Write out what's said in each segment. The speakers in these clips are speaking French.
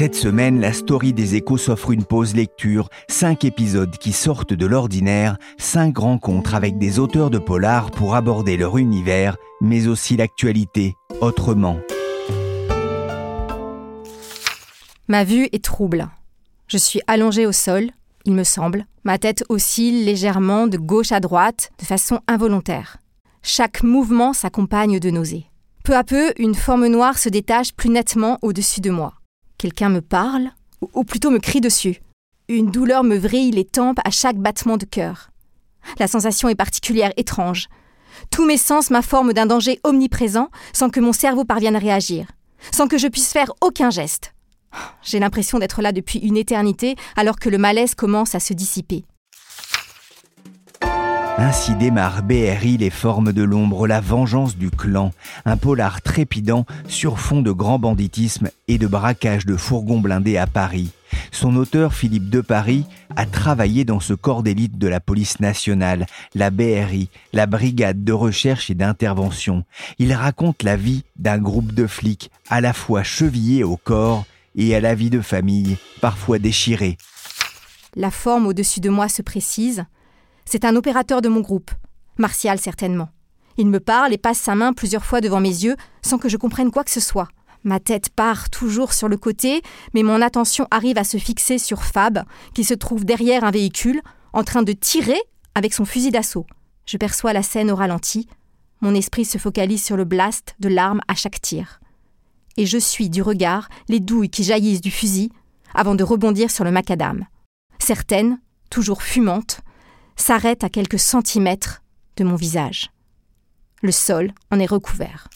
Cette semaine, la story des échos s'offre une pause lecture, cinq épisodes qui sortent de l'ordinaire, cinq rencontres avec des auteurs de polar pour aborder leur univers, mais aussi l'actualité, autrement. Ma vue est trouble. Je suis allongée au sol, il me semble. Ma tête oscille légèrement de gauche à droite, de façon involontaire. Chaque mouvement s'accompagne de nausées. Peu à peu, une forme noire se détache plus nettement au-dessus de moi. Quelqu'un me parle, ou plutôt me crie dessus. Une douleur me vrille les tempes à chaque battement de cœur. La sensation est particulière, étrange. Tous mes sens m'informent d'un danger omniprésent sans que mon cerveau parvienne à réagir, sans que je puisse faire aucun geste. J'ai l'impression d'être là depuis une éternité alors que le malaise commence à se dissiper. Ainsi démarre BRI Les Formes de l'Ombre, la vengeance du clan, un polar trépidant sur fond de grand banditisme et de braquage de fourgons blindés à Paris. Son auteur, Philippe de Paris, a travaillé dans ce corps d'élite de la police nationale, la BRI, la brigade de recherche et d'intervention. Il raconte la vie d'un groupe de flics à la fois chevillés au corps et à la vie de famille, parfois déchirée. La forme au-dessus de moi se précise. C'est un opérateur de mon groupe, Martial certainement. Il me parle et passe sa main plusieurs fois devant mes yeux sans que je comprenne quoi que ce soit. Ma tête part toujours sur le côté, mais mon attention arrive à se fixer sur Fab, qui se trouve derrière un véhicule, en train de tirer avec son fusil d'assaut. Je perçois la scène au ralenti. Mon esprit se focalise sur le blast de l'arme à chaque tir. Et je suis du regard les douilles qui jaillissent du fusil avant de rebondir sur le macadam. Certaines, toujours fumantes, s'arrête à quelques centimètres de mon visage. Le sol en est recouvert.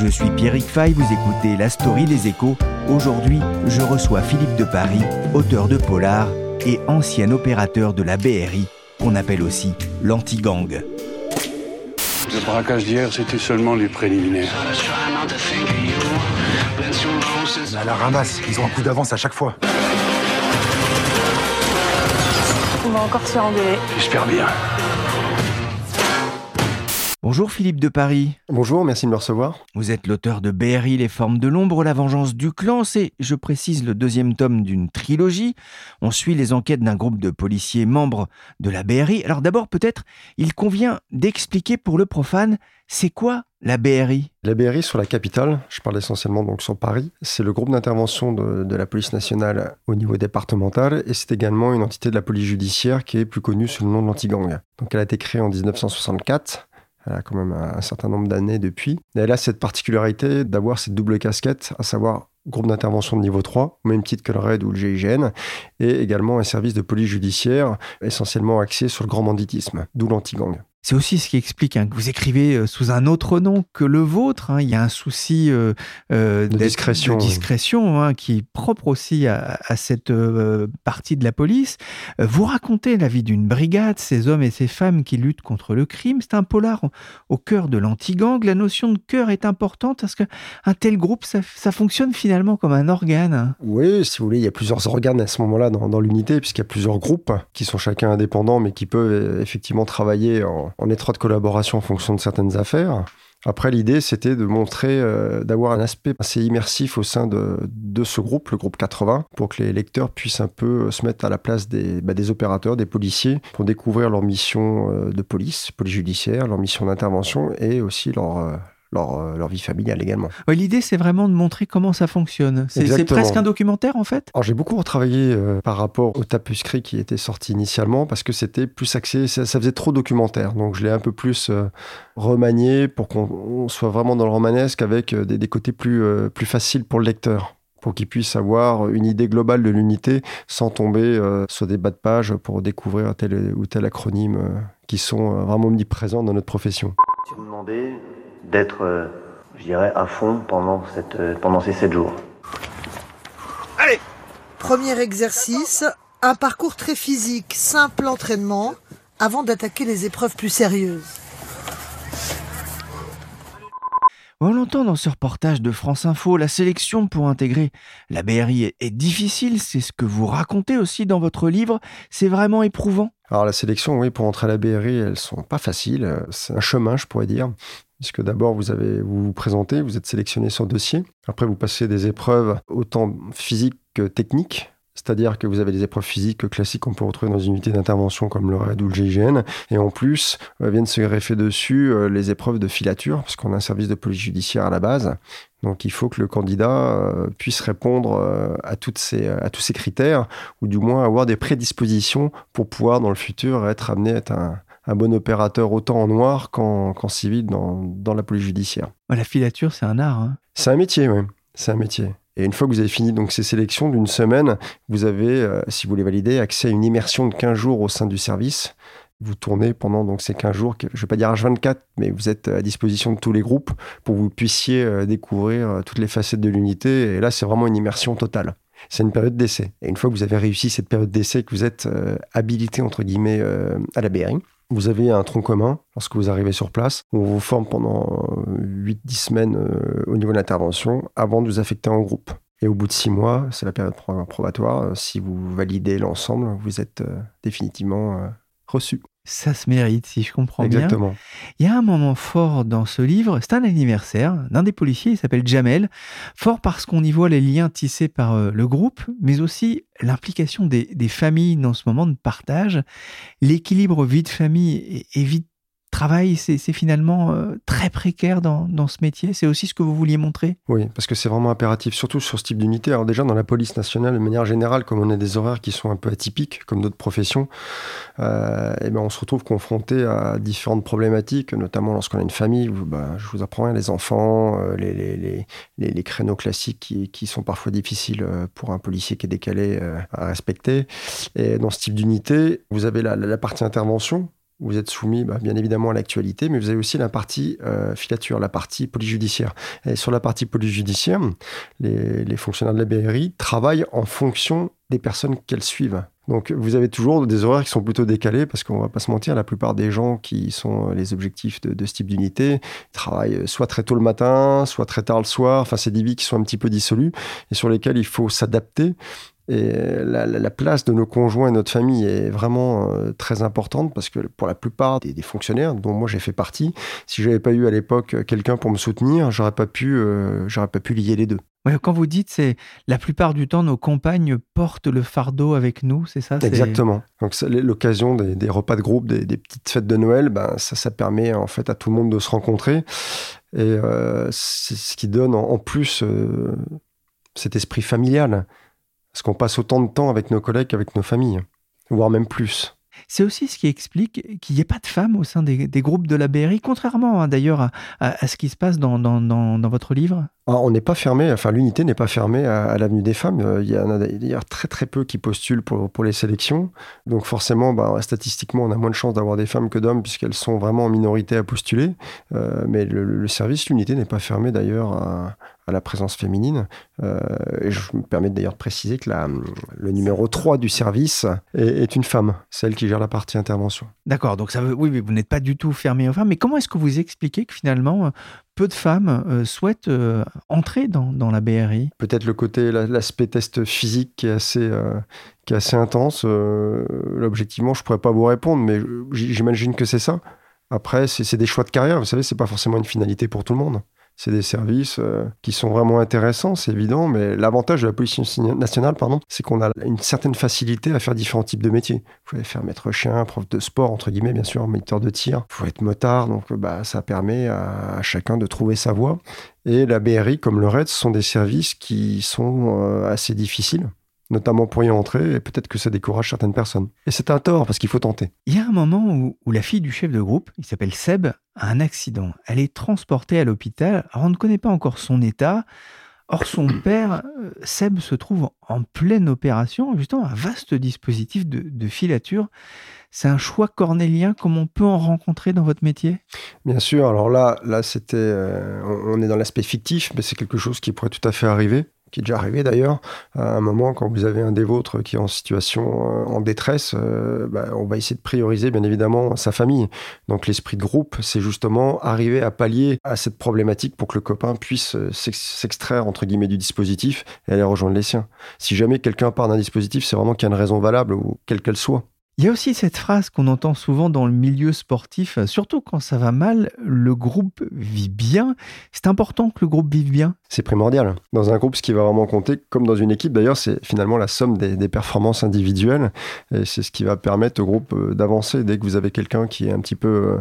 Je suis Pierrick Fay, vous écoutez La Story des Échos. Aujourd'hui, je reçois Philippe de Paris, auteur de Polar et ancien opérateur de la BRI, qu'on appelle aussi l'anti-gang. Le braquage d'hier, c'était seulement les préliminaires. À la ramasse, ils ont un coup d'avance à chaque fois. Encore. J'espère bien. Bonjour Philippe de Paris. Bonjour, merci de me recevoir. Vous êtes l'auteur de BRI, Les Formes de l'Ombre, La Vengeance du Clan. C'est, je précise, le deuxième tome d'une trilogie. On suit les enquêtes d'un groupe de policiers membres de la BRI. Alors d'abord, peut-être, il convient d'expliquer pour le profane, c'est quoi la BRI La BRI sur la capitale, je parle essentiellement donc sur Paris, c'est le groupe d'intervention de, de, la police nationale au niveau départemental et c'est également une entité de la police judiciaire qui est plus connue sous le nom de l'antigang. Donc elle a été créée en 1964 elle a quand même un certain nombre d'années depuis. Elle a cette particularité d'avoir cette double casquette, à savoir groupe d'intervention de niveau 3, au même titre que le RAID ou le GIGN, et également un service de police judiciaire essentiellement axé sur le grand banditisme, d'où l'anti-gang. C'est aussi ce qui explique hein, que vous écrivez euh, sous un autre nom que le vôtre. Hein. Il y a un souci euh, euh, de discrétion, de discrétion hein, qui est propre aussi à, à cette euh, partie de la police. Vous racontez la vie d'une brigade, ces hommes et ces femmes qui luttent contre le crime. C'est un polar au, au cœur de l'anti-gang. La notion de cœur est importante parce qu'un tel groupe, ça, ça, fonctionne finalement comme un organe. Oui, si vous voulez, il y a plusieurs organes à ce moment-là dans, dans l'unité, puisqu'il y a plusieurs groupes qui sont chacun indépendants, mais qui peuvent effectivement travailler en en étroite collaboration en fonction de certaines affaires. Après, l'idée, c'était de montrer, euh, d'avoir un aspect assez immersif au sein de, ce groupe, le groupe 80, pour que les lecteurs puissent un peu se mettre à la place des, bah, des opérateurs, des policiers, pour découvrir leur mission euh, de police, police judiciaire, leur mission d'intervention et aussi leur, euh, leur, euh, leur, vie familiale également. Ouais, L'idée, c'est vraiment de montrer comment ça fonctionne. C'est presque un documentaire, en fait? Alors, j'ai beaucoup retravaillé euh, par rapport au tapuscrit qui était sorti initialement, parce que c'était plus axé, ça, ça, faisait trop documentaire. Donc, je l'ai un peu plus euh, remanié pour qu'on soit vraiment dans le romanesque avec euh, des, des, côtés plus, euh, plus faciles pour le lecteur pour qu'il puisse avoir une idée globale de l'unité sans tomber euh, sur des bas de page pour découvrir tel ou tel acronyme euh, qui sont vraiment omniprésents dans notre profession. Tu me demandais d'être euh, je dirais, à fond pendant, cette, euh, pendant ces 7 jours. Allez Premier exercice, un parcours très physique, simple entraînement, avant d'attaquer les épreuves plus sérieuses. On l'entend dans ce reportage de France Info, la sélection pour intégrer la BRI est difficile, c'est ce que vous racontez aussi dans votre livre, c'est vraiment éprouvant. Alors la sélection, oui, pour entrer à la BRI, elles sont pas faciles, c'est un chemin, je pourrais dire. Puisque d'abord, vous avez, vous vous présentez, vous êtes sélectionné sur dossier. Après, vous passez des épreuves autant physiques que techniques. C'est-à-dire que vous avez des épreuves physiques classiques qu'on peut retrouver dans une unité d'intervention comme le RAID ou le GIGN. Et en plus, euh, viennent se greffer dessus euh, les épreuves de filature, parce qu'on a un service de police judiciaire à la base. Donc il faut que le candidat euh, puisse répondre à, ces, à tous ces critères, ou du moins avoir des prédispositions pour pouvoir dans le futur être amené à être un, un bon opérateur autant en noir qu'en civil dans, dans, la police judiciaire. La filature, c'est un art. Hein. C'est un métier, oui. C'est un métier. Et une fois que vous avez fini donc ces sélections d'une semaine, vous avez, euh, si vous voulez valider, accès à une immersion de 15 jours au sein du service. Vous tournez pendant donc ces 15 jours, je ne vais pas dire H24, mais vous êtes à disposition de tous les groupes pour que vous puissiez euh, découvrir euh, toutes les facettes de l'unité. Et là, c'est vraiment une immersion totale. C'est une période d'essai. Et une fois que vous avez réussi cette période d'essai, que vous êtes habilité, entre guillemets, à la BRI, vous avez un tronc commun lorsque vous arrivez sur place. On vous forme pendant 8-10 euh, semaines euh, au niveau de l'intervention avant de vous affecter en groupe. Et au bout de 6 mois, c'est la période probatoire, euh, si vous validez l'ensemble, vous êtes définitivement reçu. Ça se mérite, si je comprends Exactement. bien. Il y a un moment fort dans ce livre, c'est un anniversaire d'un des policiers, il s'appelle Jamel. Fort parce qu'on y voit les liens tissés par euh, le groupe, mais aussi l'implication des, familles dans ce moment de partage. L'équilibre vie de famille et vie de travail, c'est finalement euh, très précaire dans, ce métier. C'est aussi ce que vous vouliez montrer Oui, parce que c'est vraiment impératif, surtout sur ce type d'unité. Alors déjà, dans la police nationale, de manière générale, comme on a des horaires qui sont un peu atypiques, comme d'autres professions, euh, et ben on se retrouve confronté à différentes problématiques, notamment lorsqu'on a une famille. Bah, je vous apprends, les enfants, euh, les, les, les, créneaux classiques qui, qui, sont parfois difficiles pour un policier qui est décalé à respecter. Et dans ce type d'unité, vous avez la partie intervention, vous êtes soumis bah, bien évidemment à l'actualité, mais vous avez aussi la partie euh, filature, la partie police judiciaire. Et sur la partie police judiciaire, les, fonctionnaires de la BRI travaillent en fonction des personnes qu'elles suivent. Donc vous avez toujours des horaires qui sont plutôt décalés parce qu'on va pas se mentir, la plupart des gens qui sont les objectifs de, de ce type d'unité travaillent soit très tôt le matin, soit très tard le soir. Enfin, c'est des vies qui sont un petit peu dissolues et sur lesquelles il faut s'adapter et la, place de nos conjoints et notre famille est vraiment euh, très importante parce que pour la plupart des, fonctionnaires, dont moi j'ai fait partie, si j'avais pas eu à l'époque quelqu'un pour me soutenir, j'aurais pas pu, euh, j'aurais pas pu lier les deux. quand vous dites, c'est la plupart du temps nos compagnes portent le fardeau avec nous, c'est ça Exactement. Donc l'occasion des, repas de groupe, des, petites fêtes de Noël, ben ça, ça permet en fait à tout le monde de se rencontrer et euh, c'est ce qui donne en, en plus cet esprit familial. Parce qu'on passe autant de temps avec nos collègues qu'avec nos familles, voire même plus. C'est aussi ce qui explique qu'il n'y ait pas de femmes au sein des, groupes de la BRI, contrairement hein, d'ailleurs à, ce qui se passe dans, votre livre. Ah, on n'est pas fermé, enfin l'unité n'est pas fermée à, l'avenue des femmes. Euh, il y en a d'ailleurs très très peu qui postulent pour, les sélections. Donc forcément, bah, statistiquement, on a moins de chances d'avoir des femmes que d'hommes puisqu'elles sont vraiment en minorité à postuler. Euh, mais le, service, l'unité n'est pas fermé d'ailleurs à, la présence féminine. Euh, et je me permets d'ailleurs de préciser que le numéro 3 du service est, une femme, celle qui gère la partie intervention. D'accord, donc ça veut, oui, vous n'êtes pas du tout fermé aux femmes, mais comment est-ce que vous expliquez que finalement peu de femmes euh, souhaitent euh, entrer dans, dans, la BRI Peut-être le côté, l'aspect test physique qui est assez, qui est assez intense. objectivement, je pourrais pas vous répondre, mais j'imagine que c'est ça. Après, c'est des choix de carrière, vous savez, c'est pas forcément une finalité pour tout le monde c'est des services euh, qui sont vraiment intéressants, c'est évident, mais l'avantage de la police nationale, pardon, c'est qu'on a une certaine facilité à faire différents types de métiers. Vous pouvez faire maître chien, prof de sport, entre guillemets, bien sûr, moniteur de tir. Vous pouvez être motard, donc bah, ça permet à, chacun de trouver sa voie. Et la BRI, comme le RED, sont des services qui sont euh, assez difficiles notamment pour y entrer, et peut-être que ça décourage certaines personnes. Et c'est un tort, parce qu'il faut tenter. Il y a un moment où, où la fille du chef de groupe, il s'appelle Seb, a un accident. Elle est transportée à l'hôpital. Alors on ne connaît pas encore son état. Or, son père, euh, Seb, se trouve en pleine opération, justement, un vaste dispositif de, filature. C'est un choix cornélien comme on peut en rencontrer dans votre métier? Bien sûr. Alors là, là c'était, euh, on est dans l'aspect fictif, mais c'est quelque chose qui pourrait tout à fait arriver qui est déjà arrivé d'ailleurs, à un moment quand vous avez un des vôtres qui est en situation euh, en détresse, euh, bah, on va essayer de prioriser bien évidemment sa famille. Donc l'esprit de groupe, c'est justement arriver à pallier à cette problématique pour que le copain puisse euh, s'extraire entre guillemets du dispositif et aller rejoindre les siens. Si jamais quelqu'un part d'un dispositif, c'est vraiment qu'il y a une raison valable ou quelle qu'elle soit. Il y a aussi cette phrase qu'on entend souvent dans le milieu sportif, surtout quand ça va mal, le groupe vit bien. C'est important que le groupe vive bien C'est primordial. Dans un groupe, ce qui va vraiment compter, comme dans une équipe d'ailleurs, c'est finalement la somme des, des, performances individuelles. Et c'est ce qui va permettre au groupe euh, d'avancer. Dès que vous avez quelqu'un qui est un petit peu euh,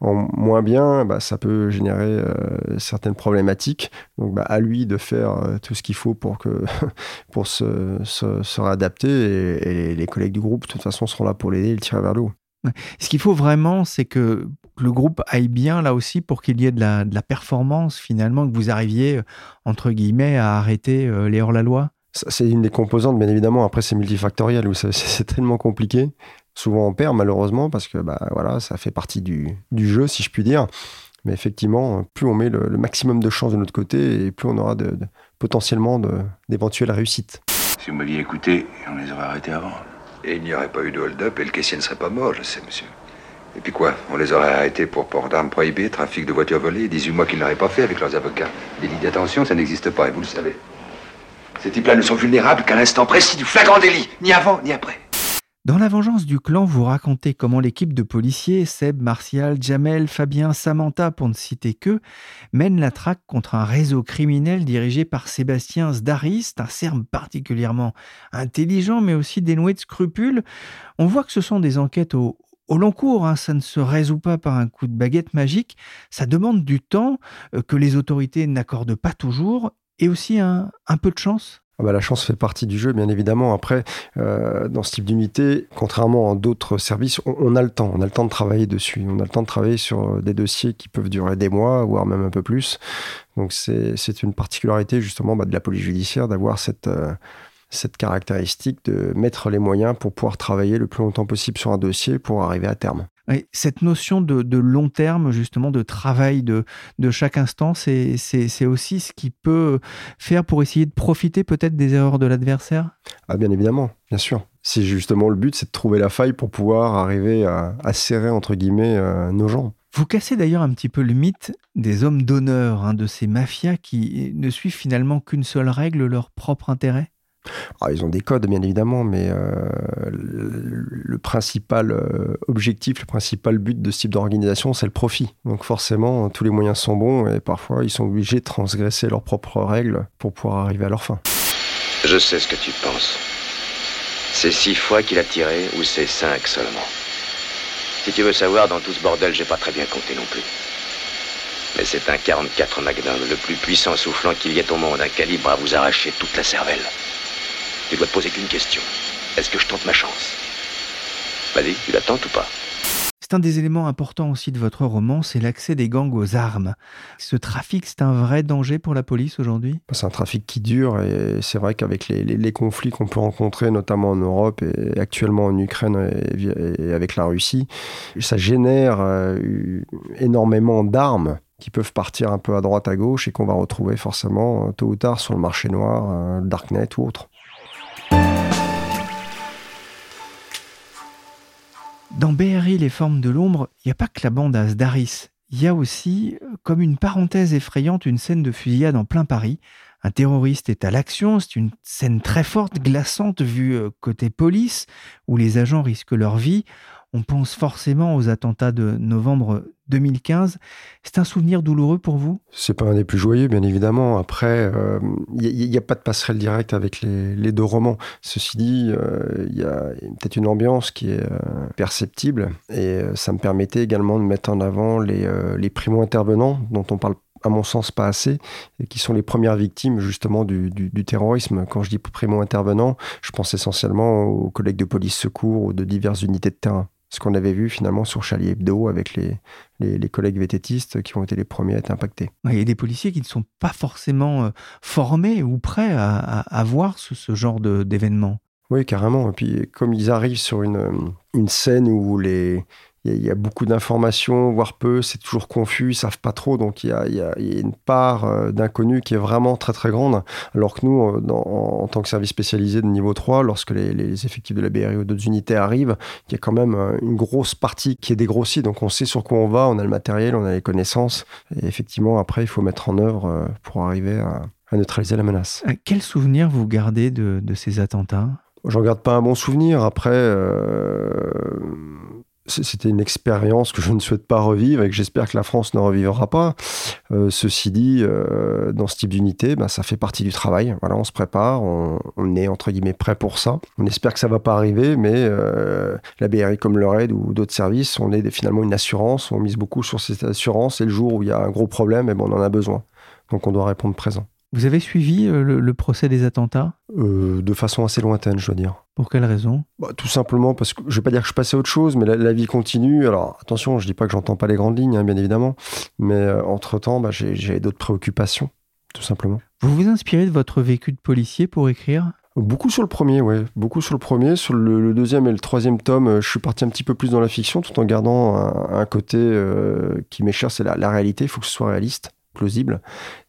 en moins bien, bah, ça peut générer euh, certaines problématiques. Donc, bah, à lui de faire euh, tout ce qu'il faut pour, que, pour se, se, réadapter. Et, les collègues du groupe, de toute façon, seront là pour l'aider et le tirer vers le haut. Ce qu'il faut vraiment, c'est que le groupe aille bien là aussi pour qu'il y ait de la, de la, performance finalement, que vous arriviez, entre guillemets, à arrêter euh, les hors-la-loi c'est une des composantes, bien évidemment. Après, c'est multifactoriel, c'est tellement compliqué. Souvent, on perd, malheureusement, parce que bah, voilà, ça fait partie du, jeu, si je puis dire. Mais effectivement, plus on met le, maximum de chances de notre côté, et plus on aura de, potentiellement d'éventuelles réussites. Si vous m'aviez écouté, on les aurait arrêtés avant. Et il n'y aurait pas eu de hold-up, et le caissier ne serait pas mort, je sais, monsieur. Et puis quoi On les aurait arrêtés pour port d'armes prohibées, trafic de voitures volées, 18 mois qu'ils n'auraient pas fait avec leurs avocats. Délit d'attention, ça n'existe pas, et vous le savez. Ces types-là ne sont vulnérables qu'à l'instant précis du flagrant délit, ni avant ni après. Dans La Vengeance du clan, vous racontez comment l'équipe de policiers, Seb, Martial, Jamel, Fabien, Samantha, pour ne citer que, mène la traque contre un réseau criminel dirigé par Sébastien Zdaris, un serbe particulièrement intelligent mais aussi dénoué de scrupules. On voit que ce sont des enquêtes au, long cours, hein. ça ne se résout pas par un coup de baguette magique, ça demande du temps euh, que les autorités n'accordent pas toujours et aussi un, peu de chance ah bah, la chance fait partie du jeu, bien évidemment. Après, euh, dans ce type d'unité, contrairement à d'autres services, on, a le temps. On a le temps de travailler dessus. On a le temps de travailler sur euh, des dossiers qui peuvent durer des mois, voire même un peu plus. Donc, c'est une particularité, justement, bah, de la police judiciaire d'avoir cette, euh, cette caractéristique de mettre les moyens pour pouvoir travailler le plus longtemps possible sur un dossier pour arriver à terme cette notion de, long terme, justement, de travail de, chaque instant, c'est aussi ce qui peut faire pour essayer de profiter peut-être des erreurs de l'adversaire? Ah, bien évidemment, bien sûr. C'est justement le but, c'est de trouver la faille pour pouvoir arriver à, serrer, entre guillemets, euh, nos gens. Vous cassez d'ailleurs un petit peu le mythe des hommes d'honneur, hein, de ces mafias qui ne suivent finalement qu'une seule règle, leur propre intérêt? Ah, ils ont des codes, bien évidemment, mais euh, le, principal euh, objectif, le principal but de ce type d'organisation, c'est le profit. Donc forcément, tous les moyens sont bons et parfois, ils sont obligés de transgresser leurs propres règles pour pouvoir arriver à leur fin. Je sais ce que tu penses. C'est six fois qu'il a tiré ou c'est cinq seulement Si tu veux savoir, dans tout ce bordel, j'ai pas très bien compté non plus. Mais c'est un 44 Magnum, le plus puissant soufflant qu'il y ait au monde, un calibre à vous arracher toute la cervelle. Tu dois te poser qu'une question. Est-ce que je tente ma chance? Vas-y, tu la tentes ou pas? C'est un des éléments importants aussi de votre roman, c'est l'accès des gangs aux armes. Ce trafic, c'est un vrai danger pour la police aujourd'hui? C'est un trafic qui dure et c'est vrai qu'avec les, conflits qu'on peut rencontrer, notamment en Europe et actuellement en Ukraine et, avec la Russie, ça génère euh, énormément d'armes qui peuvent partir un peu à droite à gauche et qu'on va retrouver forcément tôt ou tard sur le marché noir, euh, le darknet ou autre. Dans BRI, les formes de l'ombre, il n'y a pas que la bande à Sdaris. Il y a aussi, euh, comme une parenthèse effrayante, une scène de fusillade en plein Paris. Un terroriste est à l'action, c'est une scène très forte, glaçante vue euh, côté police, où les agents risquent leur vie on pense forcément aux attentats de novembre 2015. C'est un souvenir douloureux pour vous? C'est pas un des plus joyeux, bien évidemment. Après, il euh, n'y a, pas de passerelle directe avec les, deux romans. Ceci dit, il euh, y a peut-être une ambiance qui est euh, perceptible et ça me permettait également de mettre en avant les, primo-intervenants dont on parle à mon sens pas assez, et qui sont les premières victimes justement du, du, terrorisme. Quand je dis primo-intervenants, je pense essentiellement aux collègues de police secours ou de diverses unités de terrain. Ce qu'on avait vu finalement sur Charlie Hebdo avec les, les, collègues vététistes qui ont été les premiers à être impactés. Il y a des policiers qui ne sont pas forcément euh, formés ou prêts à, voir ce, genre d'événement. Oui, carrément. Et puis, comme ils arrivent sur une, une scène où les, il y, a beaucoup d'informations, voire peu, c'est toujours confus, ils savent pas trop, donc il y a, une part euh, d'inconnu qui est vraiment très très grande, alors que nous, euh, en, tant que service spécialisé de niveau 3, lorsque les, effectifs de la BRI ou d'autres unités arrivent, il y a quand même euh, une grosse partie qui est dégrossie, donc on sait sur quoi on va, on a le matériel, on a les connaissances, et effectivement, après, il faut mettre en œuvre pour arriver à, neutraliser la menace. Quel souvenir vous gardez de, ces attentats? J'en garde pas un bon souvenir. Après, c'était une expérience que je ne souhaite pas revivre et que j'espère que la France ne revivra pas. Euh, ceci dit, euh, dans ce type d'unité, ben, ça fait partie du travail. Voilà, on se prépare, on, est entre guillemets prêt pour ça. On espère que ça va pas arriver, mais euh, la BRI comme le RAID ou d'autres services, on est finalement une assurance. On mise beaucoup sur cette assurance et le jour où il y a un gros problème, eh ben, on en a besoin. Donc on doit répondre présent. Vous avez suivi euh, le, procès des attentats? Euh, De façon assez lointaine, je dois dire. Pour quelle raison? Bah, Tout simplement parce que je ne vais pas dire que je passais à autre chose, mais la, vie continue. Alors attention, je ne dis pas que j'entends pas les grandes lignes, hein, bien évidemment, mais euh, entre-temps, bah, j'ai d'autres préoccupations, tout simplement. Vous vous inspirez de votre vécu de policier pour écrire? Beaucoup sur le premier, oui. Beaucoup sur le premier. Sur le, deuxième et le troisième tome, je suis parti un petit peu plus dans la fiction, tout en gardant un, côté qui m'est cher, c'est la, la, réalité. Il faut que ce soit réaliste plausible.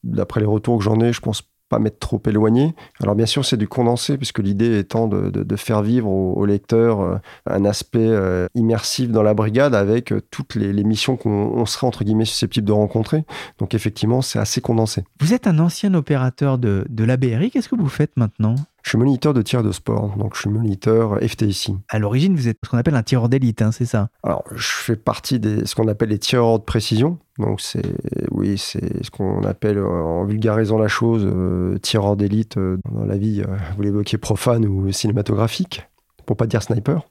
D'après les retours que j'en ai, je pense pas m'être trop éloigné. Alors bien sûr, c'est du condensé, puisque l'idée étant de, faire vivre au, lecteur euh, un aspect euh, immersif dans la brigade avec euh, toutes les, missions qu'on serait entre guillemets susceptible de rencontrer. Donc effectivement, c'est assez condensé. Vous êtes un ancien opérateur de, de la BRI, qu'est-ce que vous faites maintenant? Je suis moniteur de tir de sport, donc je suis moniteur FTIC. À l'origine, vous êtes ce qu'on appelle un tireur d'élite, hein, c'est ça? Alors, je fais partie de ce qu'on appelle les tireurs de précision. Donc, c'est oui, c'est ce qu'on appelle, en vulgarisant la chose, euh, tireur d'élite euh, dans la vie, euh, vous l'évoquez, profane ou cinématographique, pour pas dire sniper.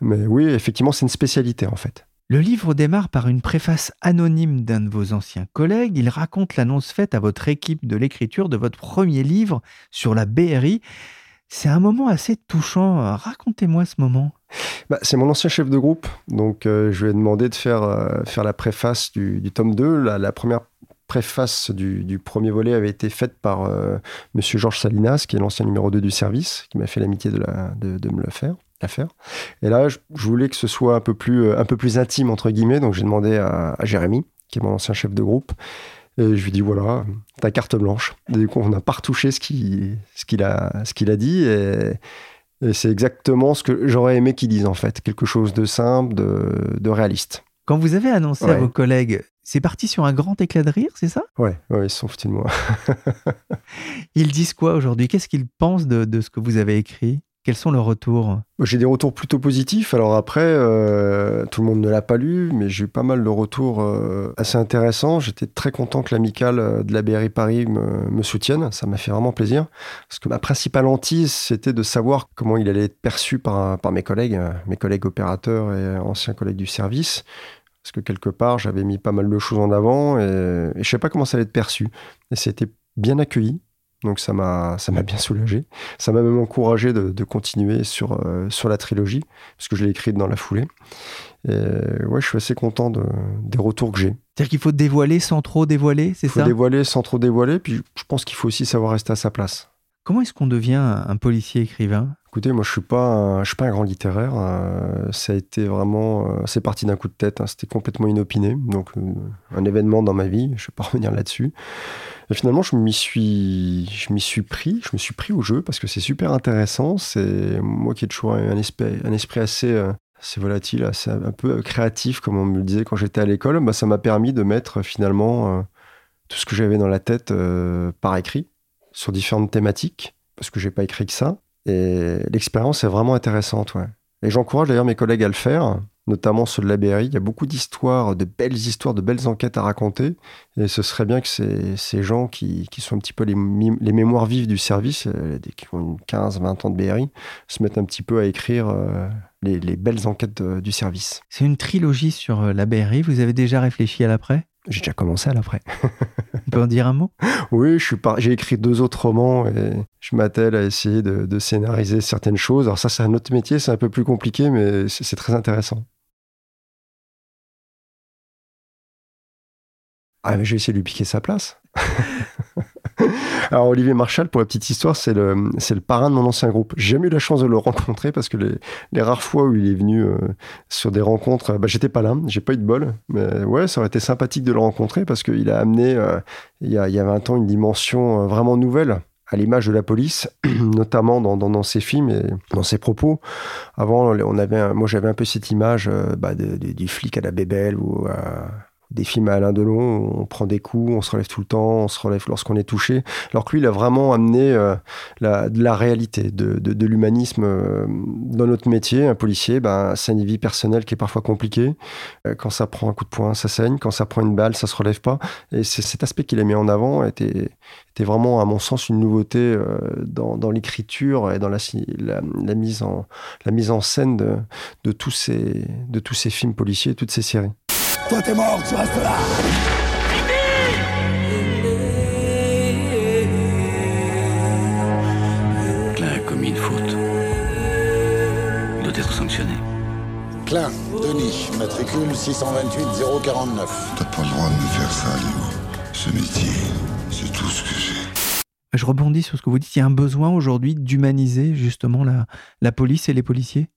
Mais oui, effectivement, c'est une spécialité en fait. Le livre démarre par une préface anonyme d'un de vos anciens collègues. Il raconte l'annonce faite à votre équipe de l'écriture de votre premier livre sur la BRI. C'est un moment assez touchant. Racontez-moi ce moment. Bah, c'est mon ancien chef de groupe, donc euh, je lui ai demandé de faire, euh, la préface du, tome 2. La, première préface du, premier volet avait été faite par. Euh, Monsieur Georges Salinas, qui est l'ancien numéro 2 du service, qui m'a fait l'amitié de me le faire à faire. Et là, je, voulais que ce soit un peu plus, euh, un peu plus intime, entre guillemets. Donc, j'ai demandé à, Jérémy, qui est mon ancien chef de groupe. Et je lui dis voilà, ta carte blanche. du coup, on n'a pas retouché ce qu'il ce qu'il a, ce qu'il a dit. Et, c'est exactement ce que j'aurais aimé qu'il dise, en fait. Quelque chose de simple, de, de réaliste. Quand vous avez annoncé à vos collègues, c'est parti sur un grand éclat de rire, c'est ça? Ouais, ouais, ils sont foutus de moi. ils disent quoi aujourd'hui? Qu'est-ce qu'ils pensent de, de ce que vous avez écrit? Quels sont leurs retours? J'ai des retours plutôt positifs. Alors après, euh, tout le monde ne l'a pas lu, mais j'ai eu pas mal de retours euh, assez intéressants. J'étais très content que l'amicale euh, de la BRI Paris me, soutienne. Ça m'a fait vraiment plaisir. Parce que ma principale hantise, c'était de savoir comment il allait être perçu par, mes collègues, mes collègues opérateurs et anciens collègues du service. Parce que quelque part, j'avais mis pas mal de choses en avant et, et je ne savais pas comment ça allait être perçu. Et c'était bien accueilli. Donc ça m'a ça m'a bien soulagé. Ça m'a même encouragé de, continuer sur euh, sur la trilogie parce que je l'ai écrite dans la foulée. Et ouais, je suis assez content de, des retours que j'ai. C'est-à-dire qu'il faut dévoiler sans trop dévoiler, c'est ça? Il faut dévoiler sans trop dévoiler, puis je pense qu'il faut aussi savoir rester à sa place. Comment est-ce qu'on devient un policier écrivain? Écoutez, moi je suis pas, je suis pas un grand littéraire. Euh, ça a été vraiment, euh, c'est parti d'un coup de tête. Hein. C'était complètement inopiné, donc un événement dans ma vie. Je vais pas revenir là-dessus finalement, je m'y suis, je m'y suis pris, je me suis pris au jeu parce que c'est super intéressant. C'est moi qui ai toujours un esprit, un esprit assez, euh, assez volatile, assez un peu créatif, comme on me le disait quand j'étais à l'école. Bah, ça m'a permis de mettre finalement euh, tout ce que j'avais dans la tête euh, par écrit sur différentes thématiques parce que j'ai pas écrit que ça. Et l'expérience est vraiment intéressante. Et j'encourage d'ailleurs mes collègues à le faire notamment ceux de la BRI. Il y a beaucoup d'histoires, de belles histoires, de belles enquêtes à raconter. Et ce serait bien que ces, ces gens qui, qui, sont un petit peu les, les, mémoires vives du service, euh, qui ont 15, 20 ans de BRI, se mettent un petit peu à écrire euh, les, les, belles enquêtes du service. C'est une trilogie sur euh, la BRI. Vous avez déjà réfléchi à l'après? J'ai déjà commencé à l'après. peux en dire un mot? Oui, j'ai écrit deux autres romans et je m'attelle à essayer de, de, scénariser certaines choses. Alors ça, c'est un autre métier, c'est un peu plus compliqué, mais c'est très intéressant. Ah, mais je vais essayer de lui piquer sa place. Alors Olivier Marchal, pour la petite histoire, c'est le, le parrain de mon ancien groupe. J'ai jamais eu la chance de le rencontrer parce que les, les rares fois où il est venu euh, sur des rencontres, bah, j'étais pas là, j'ai pas eu de bol. Mais ouais, ça aurait été sympathique de le rencontrer parce qu'il a amené, euh, il, y a, il y a 20 ans, une dimension euh, vraiment nouvelle à l'image de la police, notamment dans, dans, ses films et dans ses propos. Avant, on avait, moi j'avais un peu cette image bah, de, de, du flic à la bébelle ou à des films à Alain Delon on prend des coups, on se relève tout le temps, on se relève lorsqu'on est touché. Alors que lui, il a vraiment amené euh, la, de la réalité, de, l'humanisme euh, dans notre métier. Un policier, ben, c'est une vie personnelle qui est parfois compliquée. Euh, quand ça prend un coup de poing, ça saigne. Quand ça prend une balle, ça se relève pas. Et cet aspect qu'il a mis en avant était, vraiment, à mon sens, une nouveauté dans, l'écriture et dans la, mise en, scène de, de, tous ces, de tous ces films policiers, toutes ces séries. Toi t'es mort, tu restes là Klein a commis une faute. Il doit être sanctionné. Klein, Denis, matricule 628 049. T'as pas le droit de me faire ça, Léo. Ce métier, c'est tout ce que j'ai. Je rebondis sur ce que vous dites. Il y a un besoin aujourd'hui d'humaniser justement la, la police et les policiers?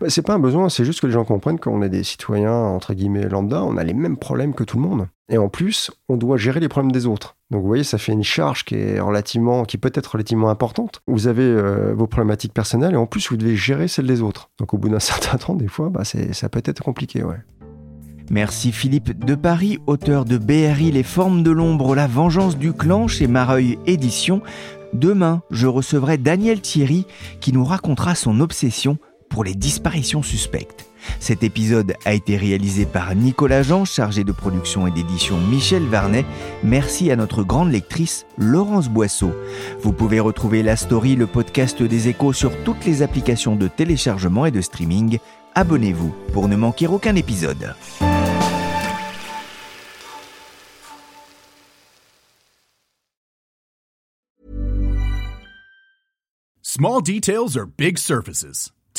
Bah, c'est pas un besoin, c'est juste que les gens comprennent qu'on est des citoyens, entre guillemets, lambda, on a les mêmes problèmes que tout le monde. Et en plus, on doit gérer les problèmes des autres. Donc vous voyez, ça fait une charge qui est relativement, qui peut être relativement importante. Vous avez euh, vos problématiques personnelles et en plus vous devez gérer celles des autres. Donc au bout d'un certain temps, des fois, bah, ça peut être compliqué, ouais. Merci Philippe de Paris, auteur de BRI Les formes de l'ombre, la vengeance du clan chez Mareuil Éditions. Demain, je recevrai Daniel Thierry qui nous racontera son obsession pour les disparitions suspectes. Cet épisode a été réalisé par Nicolas Jean, chargé de production et d'édition Michel Varnet. Merci à notre grande lectrice Laurence Boisseau. Vous pouvez retrouver la story, le podcast des échos sur toutes les applications de téléchargement et de streaming. Abonnez-vous pour ne manquer aucun épisode. Small details are big surfaces.